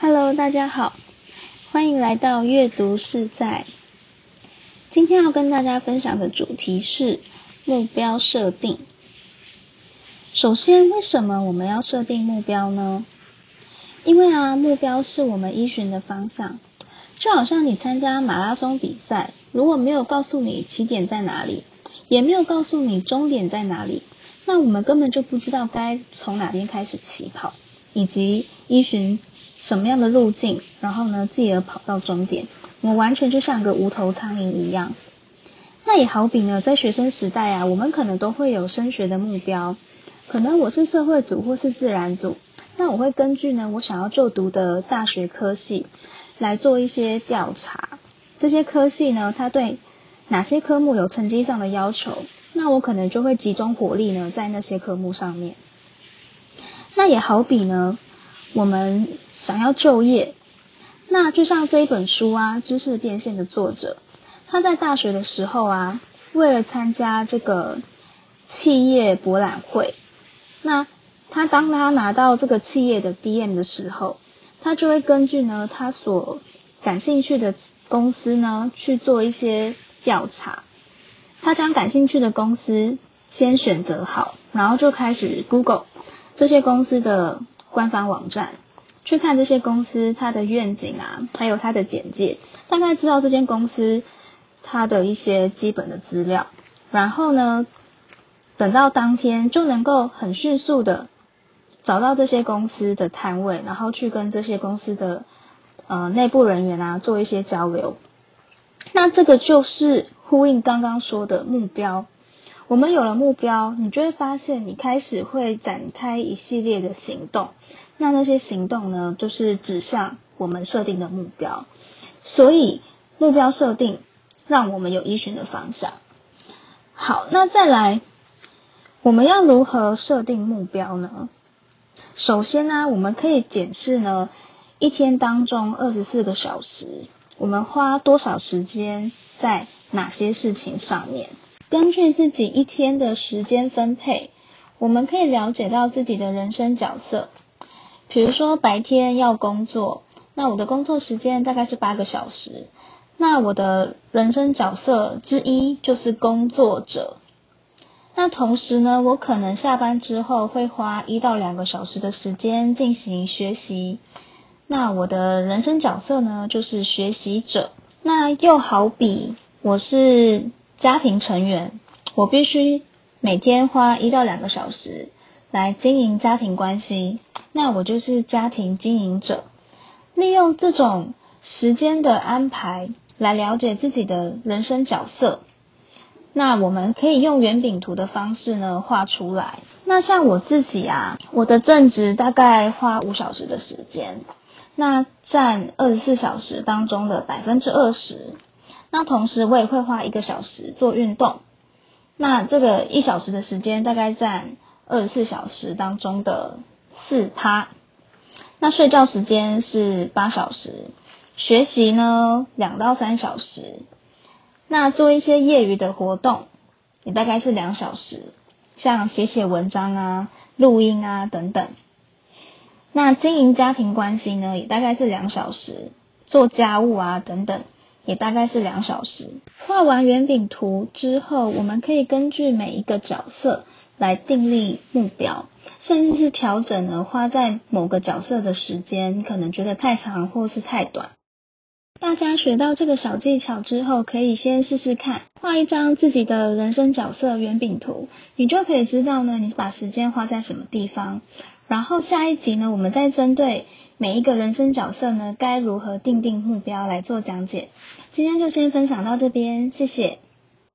Hello，大家好，欢迎来到阅读是在。今天要跟大家分享的主题是目标设定。首先，为什么我们要设定目标呢？因为啊，目标是我们依循的方向。就好像你参加马拉松比赛，如果没有告诉你起点在哪里，也没有告诉你终点在哪里，那我们根本就不知道该从哪边开始起跑，以及依循什么样的路径，然后呢，继而跑到终点。我们完全就像个无头苍蝇一样。那也好比呢，在学生时代啊，我们可能都会有升学的目标。可能我是社会组或是自然组，那我会根据呢我想要就读的大学科系来做一些调查。这些科系呢，它对哪些科目有成绩上的要求，那我可能就会集中火力呢在那些科目上面。那也好比呢，我们想要就业。那就像这一本书啊，《知识变现》的作者，他在大学的时候啊，为了参加这个企业博览会，那他当他拿到这个企业的 DM 的时候，他就会根据呢他所感兴趣的公司呢去做一些调查，他将感兴趣的公司先选择好，然后就开始 Google 这些公司的官方网站。去看这些公司它的愿景啊，还有它的简介，大概知道这间公司它的一些基本的资料，然后呢，等到当天就能够很迅速的找到这些公司的摊位，然后去跟这些公司的呃内部人员啊做一些交流。那这个就是呼应刚刚说的目标。我们有了目标，你就会发现你开始会展开一系列的行动。那那些行动呢，就是指向我们设定的目标。所以目标设定让我们有依循的方向。好，那再来，我们要如何设定目标呢？首先呢，我们可以检视呢，一天当中二十四个小时，我们花多少时间在哪些事情上面。根据自己一天的时间分配，我们可以了解到自己的人生角色。比如说白天要工作，那我的工作时间大概是八个小时。那我的人生角色之一就是工作者。那同时呢，我可能下班之后会花一到两个小时的时间进行学习。那我的人生角色呢，就是学习者。那又好比我是。家庭成员，我必须每天花一到两个小时来经营家庭关系，那我就是家庭经营者。利用这种时间的安排来了解自己的人生角色，那我们可以用圆饼图的方式呢画出来。那像我自己啊，我的正职大概花五小时的时间，那占二十四小时当中的百分之二十。那同时我也会花一个小时做运动，那这个一小时的时间大概占二十四小时当中的四趴。那睡觉时间是八小时，学习呢两到三小时，那做一些业余的活动也大概是两小时，像写写文章啊、录音啊等等。那经营家庭关系呢也大概是两小时，做家务啊等等。也大概是两小时。画完圆饼图之后，我们可以根据每一个角色来订立目标，甚至是调整呢花在某个角色的时间，可能觉得太长或是太短。大家学到这个小技巧之后，可以先试试看，画一张自己的人生角色圆饼图，你就可以知道呢，你把时间花在什么地方。然后下一集呢，我们再针对每一个人生角色呢，该如何定定目标来做讲解。今天就先分享到这边，谢谢。